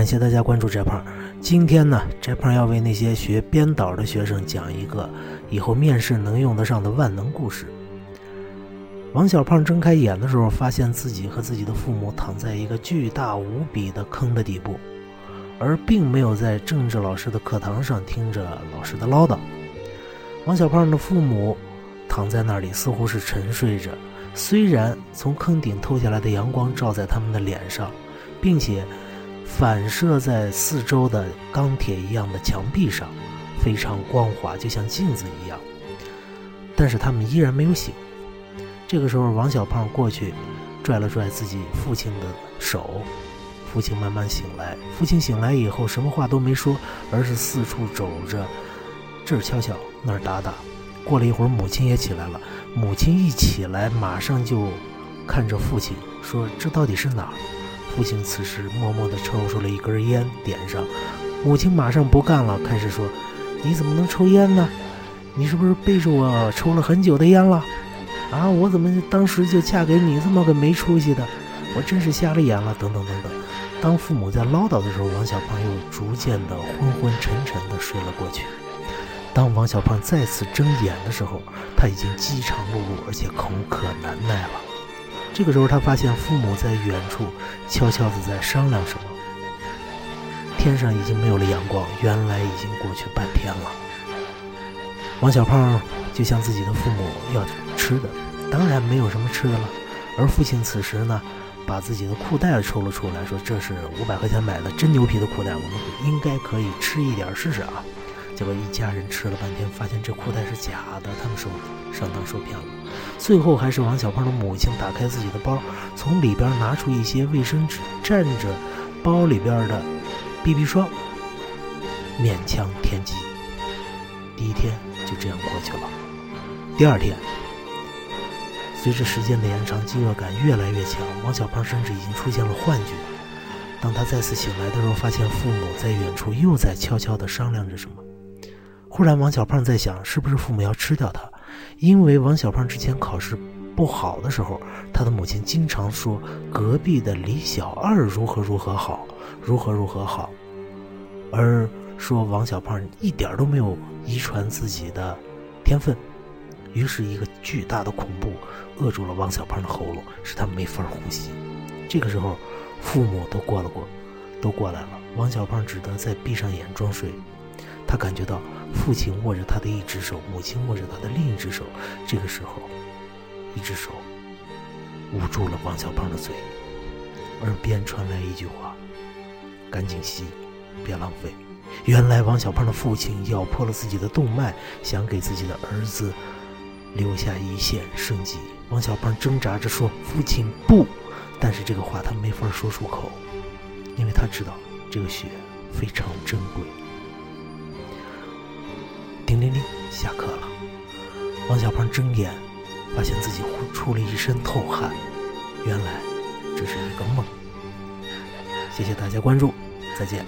感谢大家关注翟胖。今天呢，翟胖要为那些学编导的学生讲一个以后面试能用得上的万能故事。王小胖睁开眼的时候，发现自己和自己的父母躺在一个巨大无比的坑的底部，而并没有在政治老师的课堂上听着老师的唠叨。王小胖的父母躺在那里，似乎是沉睡着。虽然从坑顶透下来的阳光照在他们的脸上，并且反射在四周的钢铁一样的墙壁上，非常光滑，就像镜子一样。但是他们依然没有醒。这个时候，王小胖过去拽了拽自己父亲的手，父亲慢慢醒来。父亲醒来以后，什么话都没说，而是四处走着，这儿敲敲，那儿打打。过了一会儿，母亲也起来了。母亲一起来，马上就看着父亲说：“这到底是哪儿？”父亲此时默默地抽出了一根烟，点上。母亲马上不干了，开始说：“你怎么能抽烟呢？你是不是背着我抽了很久的烟了？”啊！我怎么当时就嫁给你这么个没出息的？我真是瞎了眼了！等等等等。当父母在唠叨的时候，王小胖又逐渐的昏昏沉沉的睡了过去。当王小胖再次睁眼的时候，他已经饥肠辘辘，而且口渴难耐了。这个时候，他发现父母在远处悄悄地在商量什么。天上已经没有了阳光，原来已经过去半天了。王小胖就向自己的父母要吃的。当然没有什么吃的了，而父亲此时呢，把自己的裤带抽了出来，说：“这是五百块钱买的真牛皮的裤带，我们应该可以吃一点试试啊。”结果一家人吃了半天，发现这裤袋是假的，他们受上当受骗了。最后还是王小胖的母亲打开自己的包，从里边拿出一些卫生纸，蘸着包里边的 BB 霜，勉强填饥。第一天就这样过去了。第二天。随着时间的延长，饥饿感越来越强，王小胖甚至已经出现了幻觉。当他再次醒来的时候，发现父母在远处又在悄悄地商量着什么。忽然，王小胖在想，是不是父母要吃掉他？因为王小胖之前考试不好的时候，他的母亲经常说隔壁的李小二如何如何好，如何如何好，而说王小胖一点都没有遗传自己的天分。于是，一个巨大的恐怖扼住了王小胖的喉咙，使他没法呼吸。这个时候，父母都过了过，都过来了。王小胖只得再闭上眼装睡。他感觉到父亲握着他的一只手，母亲握着他的另一只手。这个时候，一只手捂住了王小胖的嘴，耳边传来一句话：“赶紧吸，别浪费。”原来，王小胖的父亲咬破了自己的动脉，想给自己的儿子。留下一线生机。王小胖挣扎着说：“父亲不！”但是这个话他没法说出口，因为他知道这个血非常珍贵。下课了。王小胖睁眼，发现自己出了一身透汗。原来这是一个梦。谢谢大家关注，再见。